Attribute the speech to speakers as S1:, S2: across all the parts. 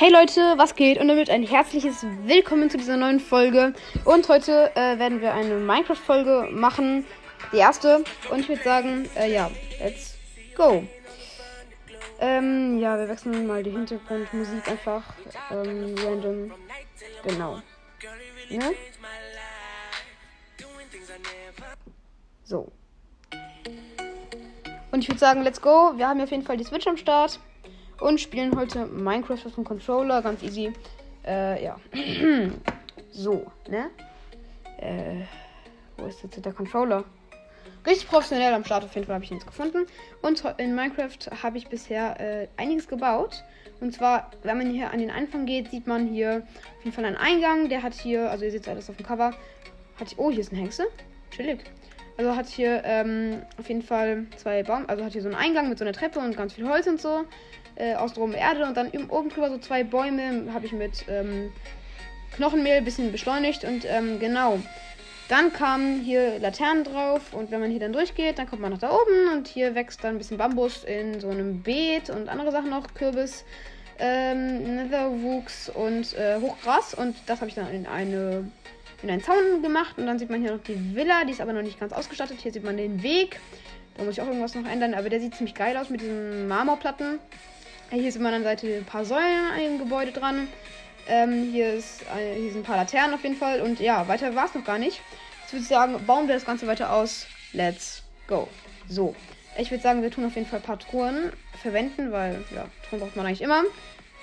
S1: Hey Leute, was geht? Und damit ein herzliches Willkommen zu dieser neuen Folge. Und heute äh, werden wir eine Minecraft-Folge machen. Die erste. Und ich würde sagen, äh, ja, let's go. Ähm, ja, wir wechseln mal die Hintergrundmusik einfach. Ähm, random. Genau. Ne? So. Und ich würde sagen, let's go. Wir haben auf jeden Fall die Switch am Start und spielen heute Minecraft auf dem Controller. Ganz easy. Äh, ja. so, ne? Äh, wo ist jetzt der Controller? Richtig professionell am Start, auf jeden Fall habe ich ihn jetzt gefunden. Und in Minecraft habe ich bisher äh, einiges gebaut. Und zwar, wenn man hier an den Anfang geht, sieht man hier auf jeden Fall einen Eingang. Der hat hier, also ihr seht alles auf dem Cover, hat, oh, hier ist eine Hexe. Chillig. Also hat hier ähm, auf jeden Fall zwei Baum, also hat hier so einen Eingang mit so einer Treppe und ganz viel Holz und so äh, aus drum Erde und dann oben drüber so zwei Bäume habe ich mit ähm, Knochenmehl ein bisschen beschleunigt und ähm, genau. Dann kamen hier Laternen drauf und wenn man hier dann durchgeht, dann kommt man nach da oben und hier wächst dann ein bisschen Bambus in so einem Beet und andere Sachen noch, Kürbis, ähm, Netherwuchs und äh, Hochgras und das habe ich dann in eine in einen Zaun gemacht und dann sieht man hier noch die Villa, die ist aber noch nicht ganz ausgestattet. Hier sieht man den Weg. Da muss ich auch irgendwas noch ändern, aber der sieht ziemlich geil aus mit diesen Marmorplatten. Hier ist immer an der Seite ein paar Säulen an Gebäude dran. Ähm, hier, ist, äh, hier sind ein paar Laternen auf jeden Fall. Und ja, weiter war es noch gar nicht. Jetzt würde ich sagen, bauen wir das Ganze weiter aus. Let's go. So. Ich würde sagen, wir tun auf jeden Fall ein paar Truhen verwenden, weil, ja, Truhen braucht man eigentlich immer.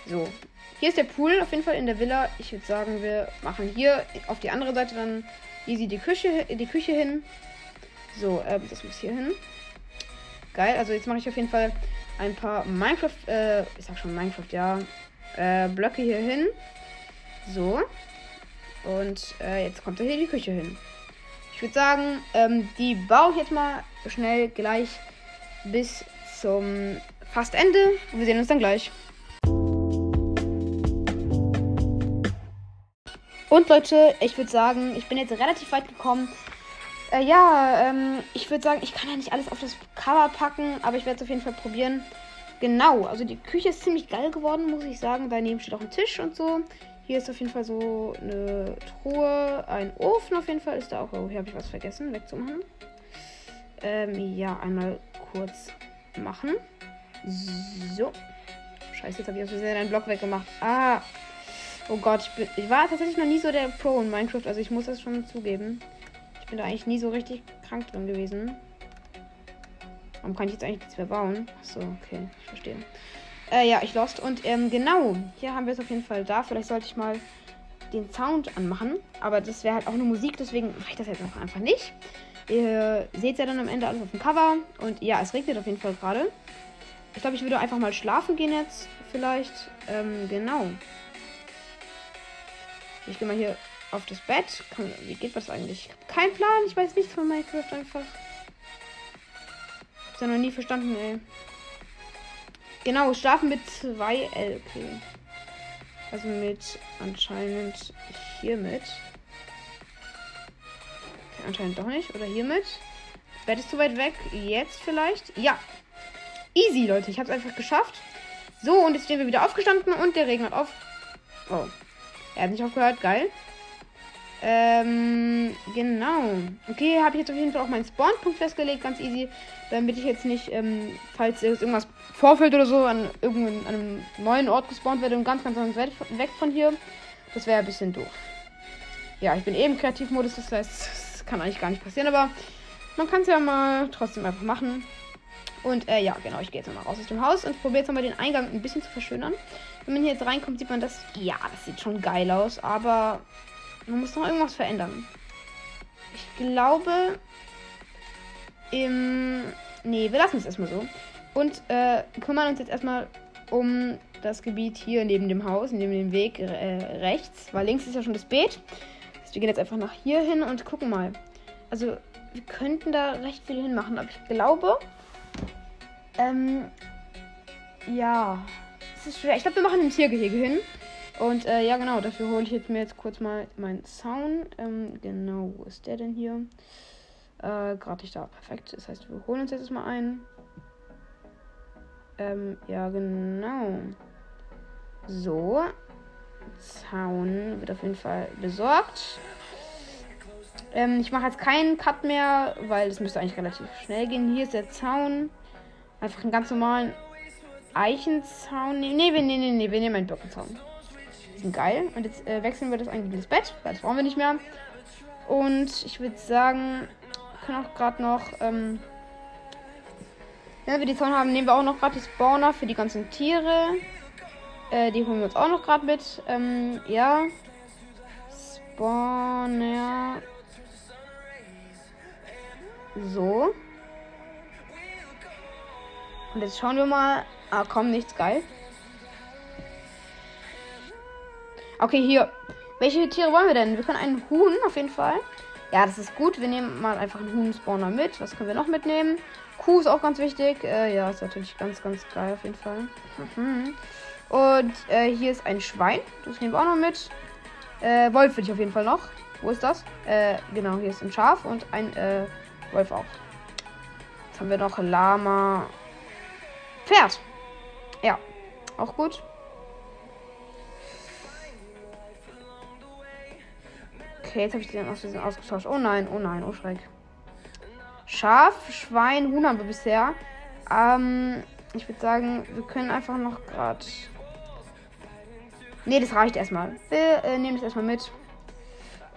S1: So. Hier ist der Pool auf jeden Fall in der Villa. Ich würde sagen, wir machen hier auf die andere Seite dann easy die Küche, die Küche hin. So, ähm, das muss hier hin. Geil, also jetzt mache ich auf jeden Fall ein paar Minecraft, äh, ich sag schon Minecraft, ja, äh, Blöcke hier hin. So. Und äh, jetzt kommt hier die Küche hin. Ich würde sagen, ähm, die baue ich jetzt mal schnell gleich bis zum fast Ende. Wir sehen uns dann gleich. Und Leute, ich würde sagen, ich bin jetzt relativ weit gekommen. Äh, ja, ähm, ich würde sagen, ich kann ja nicht alles auf das Cover packen, aber ich werde es auf jeden Fall probieren. Genau, also die Küche ist ziemlich geil geworden, muss ich sagen. Daneben steht auch ein Tisch und so. Hier ist auf jeden Fall so eine Truhe, ein Ofen auf jeden Fall ist da auch. Oh, hier habe ich was vergessen, wegzumachen. Ähm, ja, einmal kurz machen. So. Scheiße, jetzt habe ich aus Versehen einen Block weggemacht. Ah. Oh Gott, ich, bin, ich war tatsächlich noch nie so der Pro in Minecraft, also ich muss das schon zugeben. Ich bin da eigentlich nie so richtig krank drin gewesen. Warum kann ich jetzt eigentlich nichts mehr bauen? Achso, okay, ich verstehe. Äh, ja, ich lost. Und ähm, genau, hier haben wir es auf jeden Fall da. Vielleicht sollte ich mal den Sound anmachen. Aber das wäre halt auch nur Musik, deswegen mache ich das jetzt einfach nicht. Ihr seht ja dann am Ende alles auf dem Cover. Und ja, es regnet auf jeden Fall gerade. Ich glaube, ich würde einfach mal schlafen gehen jetzt. Vielleicht. Ähm, genau. Ich gehe mal hier auf das Bett. Kann, wie geht das eigentlich? Keinen Plan. Ich weiß nichts von Minecraft einfach. Hab's ja noch nie verstanden, ey. Genau, schlafen mit 2 LP. Also mit anscheinend hiermit. Okay, anscheinend doch nicht. Oder hiermit. Bett ist zu weit weg. Jetzt vielleicht. Ja. Easy, Leute. Ich habe es einfach geschafft. So, und jetzt stehen wir wieder aufgestanden und der Regen hat auf. Oh. Er hat nicht aufgehört. Geil. Ähm, genau. Okay, habe ich jetzt auf jeden Fall auch meinen Spawnpunkt festgelegt, ganz easy, damit ich jetzt nicht, ähm, falls irgendwas vorfällt oder so, an irgendeinem neuen Ort gespawnt werde und ganz, ganz, ganz weg von hier. Das wäre ein bisschen doof. Ja, ich bin eben im Kreativmodus, das heißt, das kann eigentlich gar nicht passieren, aber man kann es ja mal trotzdem einfach machen. Und äh, ja, genau, ich gehe jetzt mal raus aus dem Haus und probiere jetzt mal den Eingang ein bisschen zu verschönern. Wenn man hier jetzt reinkommt, sieht man das. Ja, das sieht schon geil aus, aber man muss noch irgendwas verändern. Ich glaube. Im. Nee, wir lassen es erstmal so. Und äh, kümmern uns jetzt erstmal um das Gebiet hier neben dem Haus, neben dem Weg äh, rechts. Weil links ist ja schon das Beet. Also wir gehen jetzt einfach nach hier hin und gucken mal. Also, wir könnten da recht viel hinmachen, aber ich glaube. Ähm. Ja. Es ist schwer. Ich glaube, wir machen ein Tiergehege hin. Und äh, ja, genau, dafür hole ich jetzt mir jetzt kurz mal meinen Sound. Ähm, genau, wo ist der denn hier? Äh, gerade nicht da. Perfekt. Das heißt, wir holen uns jetzt mal ein. Ähm, ja, genau. So. Zaun wird auf jeden Fall besorgt. Ähm, ich mache jetzt keinen Cut mehr, weil es müsste eigentlich relativ schnell gehen. Hier ist der Zaun. Einfach einen ganz normalen Eichenzaun. Nee, nee, nee, nee, nee wir nehmen einen Birkenzaun. Die sind geil. Und jetzt äh, wechseln wir das eigentlich ins Bett, weil das brauchen wir nicht mehr. Und ich würde sagen, wir können auch gerade noch. Ähm, wenn wir die Zaun haben, nehmen wir auch noch gerade die Spawner für die ganzen Tiere. Äh, die holen wir uns auch noch gerade mit. Ähm, ja. Spawner. So. Und jetzt schauen wir mal. Ah, komm, nichts geil. Okay, hier. Welche Tiere wollen wir denn? Wir können einen Huhn auf jeden Fall. Ja, das ist gut. Wir nehmen mal einfach einen Huhn-Spawner mit. Was können wir noch mitnehmen? Kuh ist auch ganz wichtig. Äh, ja, ist natürlich ganz, ganz geil auf jeden Fall. Mhm. Und äh, hier ist ein Schwein. Das nehmen wir auch noch mit. Äh, Wolf will ich auf jeden Fall noch. Wo ist das? Äh, genau, hier ist ein Schaf und ein äh, Wolf auch. Jetzt haben wir noch Lama. Pferd. Ja, auch gut. Okay, jetzt habe ich den aus ausgetauscht. Oh nein, oh nein, oh Schreck. Schaf, Schwein, Huhn haben wir bisher. Ähm, ich würde sagen, wir können einfach noch gerade. Ne, das reicht erstmal. Wir äh, nehmen das erstmal mit.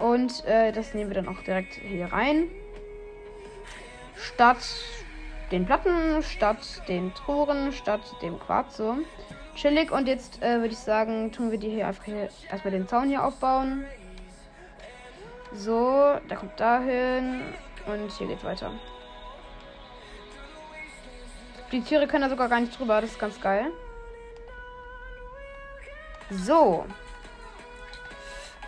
S1: Und äh, das nehmen wir dann auch direkt hier rein. Statt den Platten, statt den Toren, statt dem Quarz. So. Chillig. Und jetzt äh, würde ich sagen, tun wir die hier einfach hier erstmal den Zaun hier aufbauen. So, der kommt dahin. Und hier geht's weiter. Die Tiere können da sogar gar nicht drüber. Das ist ganz geil. So.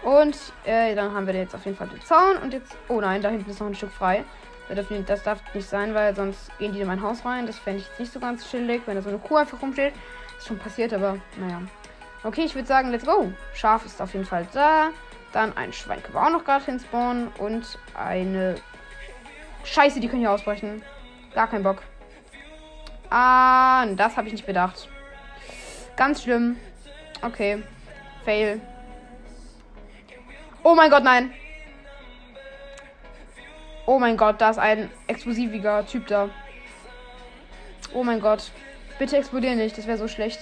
S1: Und äh, dann haben wir jetzt auf jeden Fall den Zaun. Und jetzt. Oh nein, da hinten ist noch ein Stück frei. Das darf nicht sein, weil sonst gehen die in mein Haus rein. Das fände ich jetzt nicht so ganz chillig, wenn da so eine Kuh einfach rumsteht. Ist schon passiert, aber naja. Okay, ich würde sagen, let's go. Schaf ist auf jeden Fall da. Dann ein Schwein können wir auch noch gerade hinspawnen. Und eine. Scheiße, die können hier ausbrechen. Gar kein Bock. Ah, das habe ich nicht bedacht. Ganz schlimm. Okay. Fail. Oh mein Gott, nein. Oh mein Gott, da ist ein explosiviger Typ da. Oh mein Gott. Bitte explodieren nicht, das wäre so schlecht.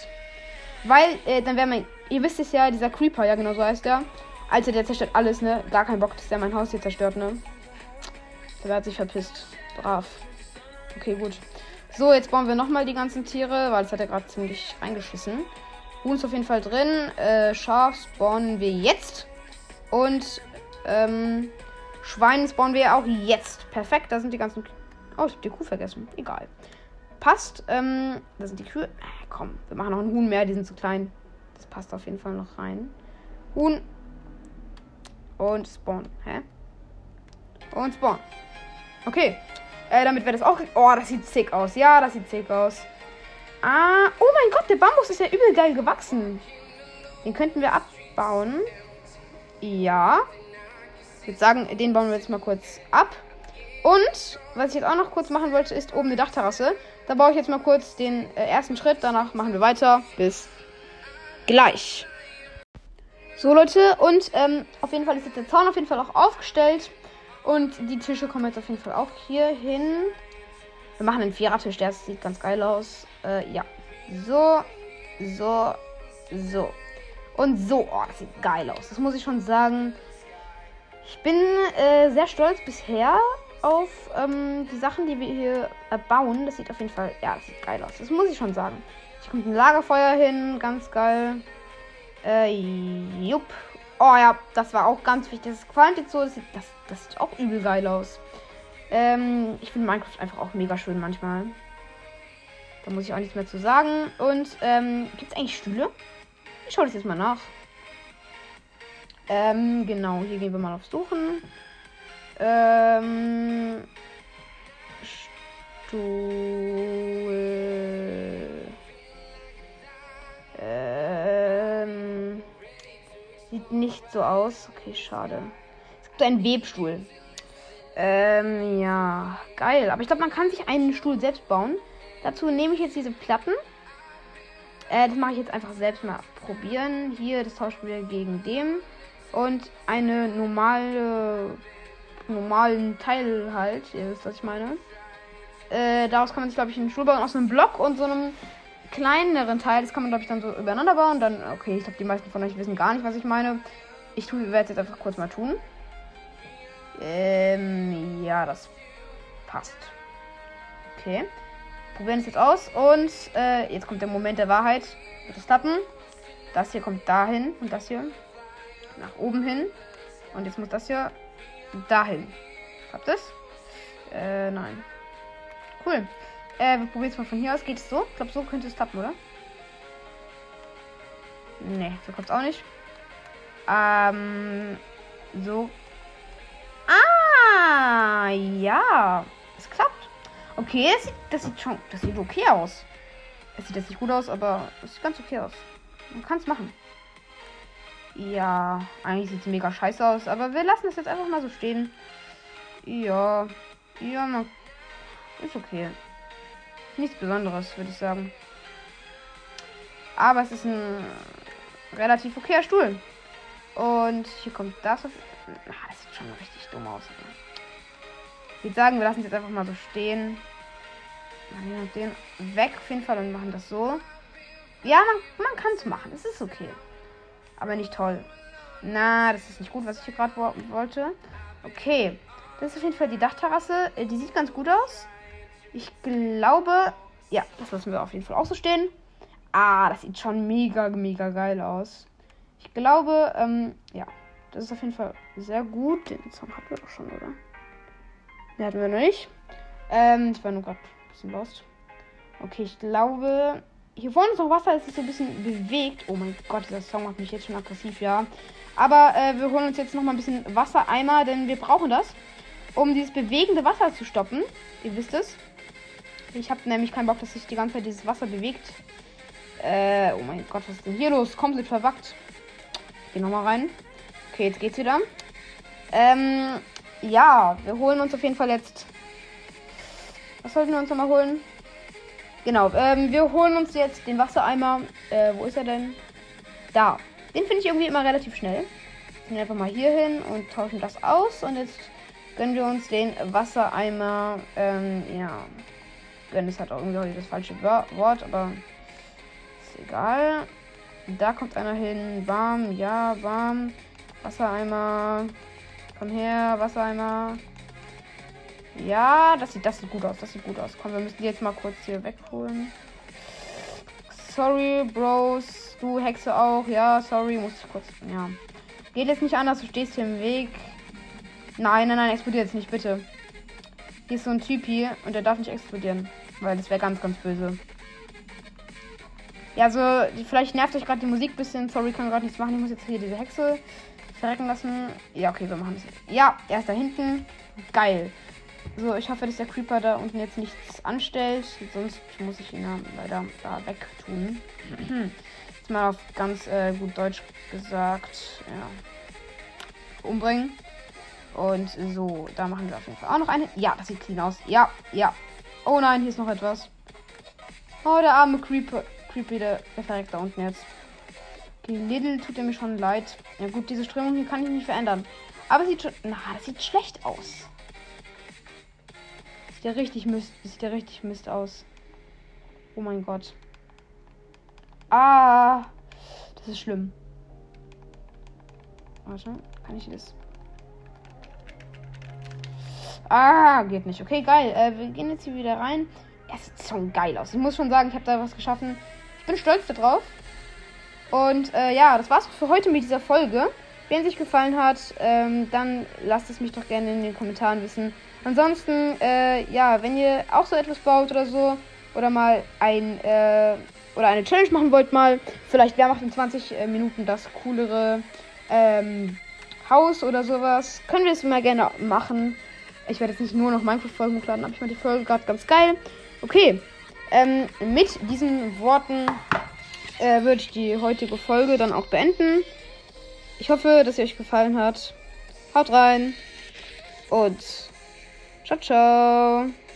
S1: Weil, äh, dann wäre mein. Ihr wisst es ja, dieser Creeper, ja genau so heißt der. Alter, der zerstört alles, ne? Gar kein Bock, dass der mein Haus hier zerstört, ne? Der hat sich verpisst. Brav. Okay, gut. So, jetzt bauen wir nochmal die ganzen Tiere, weil das hat er gerade ziemlich reingeschissen. Huhn ist auf jeden Fall drin. Äh, Schaf spawnen wir jetzt. Und ähm, Schwein spawnen wir auch jetzt. Perfekt, da sind die ganzen. Oh, ich habe die Kuh vergessen. Egal. Passt. Ähm, da sind die Kühe. Äh, komm, wir machen noch einen Huhn mehr, die sind zu klein. Das passt auf jeden Fall noch rein. Huhn und Spawn. Hä? Und Spawn. Okay. Äh, damit wäre das auch. Oh, das sieht sick aus. Ja, das sieht sick aus. Ah. Oh mein Gott, der Bambus ist ja übel geil gewachsen. Den könnten wir abbauen. Ja. Ich würde sagen, den bauen wir jetzt mal kurz ab. Und was ich jetzt auch noch kurz machen wollte, ist oben eine Dachterrasse. Da baue ich jetzt mal kurz den äh, ersten Schritt. Danach machen wir weiter. Bis gleich. So, Leute, und ähm, auf jeden Fall ist jetzt der Zaun auf jeden Fall auch aufgestellt. Und die Tische kommen jetzt auf jeden Fall auch hier hin. Wir machen einen Vierertisch, der sieht ganz geil aus. Äh, ja. So, so, so. Und so. Oh, das sieht geil aus. Das muss ich schon sagen. Ich bin äh, sehr stolz bisher auf ähm, die Sachen, die wir hier äh, bauen. Das sieht auf jeden Fall, ja, das sieht geil aus. Das muss ich schon sagen. Hier kommt ein Lagerfeuer hin, ganz geil. Äh, jupp. Oh ja, das war auch ganz wichtig. Das so. Das sieht, das, das sieht auch übel geil aus. Ähm, ich finde Minecraft einfach auch mega schön manchmal. Da muss ich auch nichts mehr zu sagen. Und ähm, gibt es eigentlich Stühle? Ich schaue das jetzt mal nach. Ähm, genau, hier gehen wir mal auf Suchen. Ähm, Stuhl. Ähm, sieht nicht so aus. Okay, schade. Es gibt einen Webstuhl. Ähm, ja, geil. Aber ich glaube, man kann sich einen Stuhl selbst bauen. Dazu nehme ich jetzt diese Platten. Äh, das mache ich jetzt einfach selbst mal probieren. Hier, das tauschen wir gegen dem. Und eine normale, normalen Teil halt. Ihr wisst, was ich meine. Äh, daraus kann man sich, glaube ich, einen Stuhl bauen aus einem Block und so einem kleineren Teil. Das kann man, glaube ich, dann so übereinander bauen. Dann, okay, ich glaube, die meisten von euch wissen gar nicht, was ich meine. Ich werde es jetzt einfach kurz mal tun. Ähm, ja, das passt. Okay. Probieren es jetzt aus. Und äh, jetzt kommt der Moment der Wahrheit. Wird es klappen? Das hier kommt dahin und das hier nach oben hin. Und jetzt muss das hier dahin. Habt es? Äh, nein. Cool. Äh, wir probieren es mal von hier aus. Geht es so? Ich glaube, so könnte es klappen, oder? Ne, so kommt es auch nicht. Ähm, so. Ah, ja. Es klappt. Okay, das sieht, das sieht schon, das sieht okay aus. Es sieht jetzt nicht gut aus, aber es sieht ganz okay aus. Man kann es machen. Ja, eigentlich sieht es mega scheiße aus, aber wir lassen es jetzt einfach mal so stehen. Ja, ja, man, ist okay. Nichts Besonderes, würde ich sagen. Aber es ist ein relativ okayer Stuhl. Und hier kommt das auf. Ach, das sieht schon richtig dumm aus. Ich würde sagen, wir lassen es jetzt einfach mal so stehen. Machen den weg auf jeden Fall und machen das so. Ja, man, man kann es machen. Es ist okay. Aber nicht toll. Na, das ist nicht gut, was ich hier gerade wo wollte. Okay. Das ist auf jeden Fall die Dachterrasse. Äh, die sieht ganz gut aus. Ich glaube, ja, das lassen wir auf jeden Fall auch so stehen. Ah, das sieht schon mega, mega geil aus. Ich glaube, ähm, ja, das ist auf jeden Fall sehr gut. Den Song hatten wir doch schon, oder? Den hatten wir noch nicht. Ähm, ich war nur gerade ein bisschen lost. Okay, ich glaube, hier vorne ist noch Wasser, es ist so ein bisschen bewegt. Oh mein Gott, dieser Song macht mich jetzt schon aggressiv, ja. Aber äh, wir holen uns jetzt noch mal ein bisschen Wassereimer, denn wir brauchen das, um dieses bewegende Wasser zu stoppen. Ihr wisst es. Ich habe nämlich keinen Bock, dass sich die ganze Zeit dieses Wasser bewegt. Äh, oh mein Gott, was ist denn hier los? Komplett verwackt. Geh nochmal rein. Okay, jetzt geht's wieder. Ähm, ja, wir holen uns auf jeden Fall jetzt. Was sollten wir uns nochmal holen? Genau, ähm, wir holen uns jetzt den Wassereimer. Äh, wo ist er denn? Da. Den finde ich irgendwie immer relativ schnell. Gehen einfach mal hier hin und tauschen das aus. Und jetzt gönnen wir uns den Wassereimer. Ähm, ja. Gönnen ist halt auch irgendwie das falsche Wort, aber ist egal. Da kommt einer hin. Warm, ja, warm. Wassereimer. Komm her, Wassereimer. Ja, das sieht, das sieht gut aus. Das sieht gut aus. Komm, wir müssen die jetzt mal kurz hier wegholen. Sorry, Bros. Du Hexe auch. Ja, sorry. Muss ich kurz. Ja. Geht jetzt nicht anders. Du stehst hier im Weg. Nein, nein, nein. Explodiert jetzt nicht, bitte. Hier ist so ein Typ hier und der darf nicht explodieren. Weil das wäre ganz, ganz böse. Ja, also, vielleicht nervt euch gerade die Musik ein bisschen. Sorry, kann gerade nichts machen. Ich muss jetzt hier diese Hexe verrecken lassen. Ja, okay, wir machen es. Ja, er ist da hinten. Geil. So, ich hoffe, dass der Creeper da unten jetzt nichts anstellt. Sonst muss ich ihn ja leider da wegtun. jetzt mal auf ganz äh, gut Deutsch gesagt. Ja. Umbringen. Und so, da machen wir auf jeden Fall auch noch eine. Ja, das sieht clean aus. Ja, ja. Oh nein, hier ist noch etwas. Oh, der arme Creeper. Creepy, der, der verreckt da unten jetzt. Okay, Little tut mir schon leid. Ja gut, diese Strömung hier kann ich nicht verändern. Aber sieht schon. Na, das sieht schlecht aus. Sieht ja richtig Mist. Sieht ja richtig Mist aus. Oh mein Gott. Ah. Das ist schlimm. Warte, kann ich das? Ah, geht nicht. Okay, geil. Äh, wir gehen jetzt hier wieder rein. Ja, sieht schon geil aus. Ich muss schon sagen, ich habe da was geschaffen. Ich bin stolz darauf. Und äh, ja, das war's für heute mit dieser Folge. Wenn es euch gefallen hat, ähm, dann lasst es mich doch gerne in den Kommentaren wissen. Ansonsten, äh, ja, wenn ihr auch so etwas baut oder so, oder mal ein, äh, oder eine Challenge machen wollt, mal, vielleicht wer macht in 20 äh, Minuten das coolere ähm, Haus oder sowas, können wir es mal gerne machen. Ich werde jetzt nicht nur noch Minecraft-Folgen hochladen, aber ich fand die Folge gerade ganz geil. Okay, ähm, mit diesen Worten äh, würde ich die heutige Folge dann auch beenden. Ich hoffe, dass sie euch gefallen hat. Haut rein und Ciao, ciao.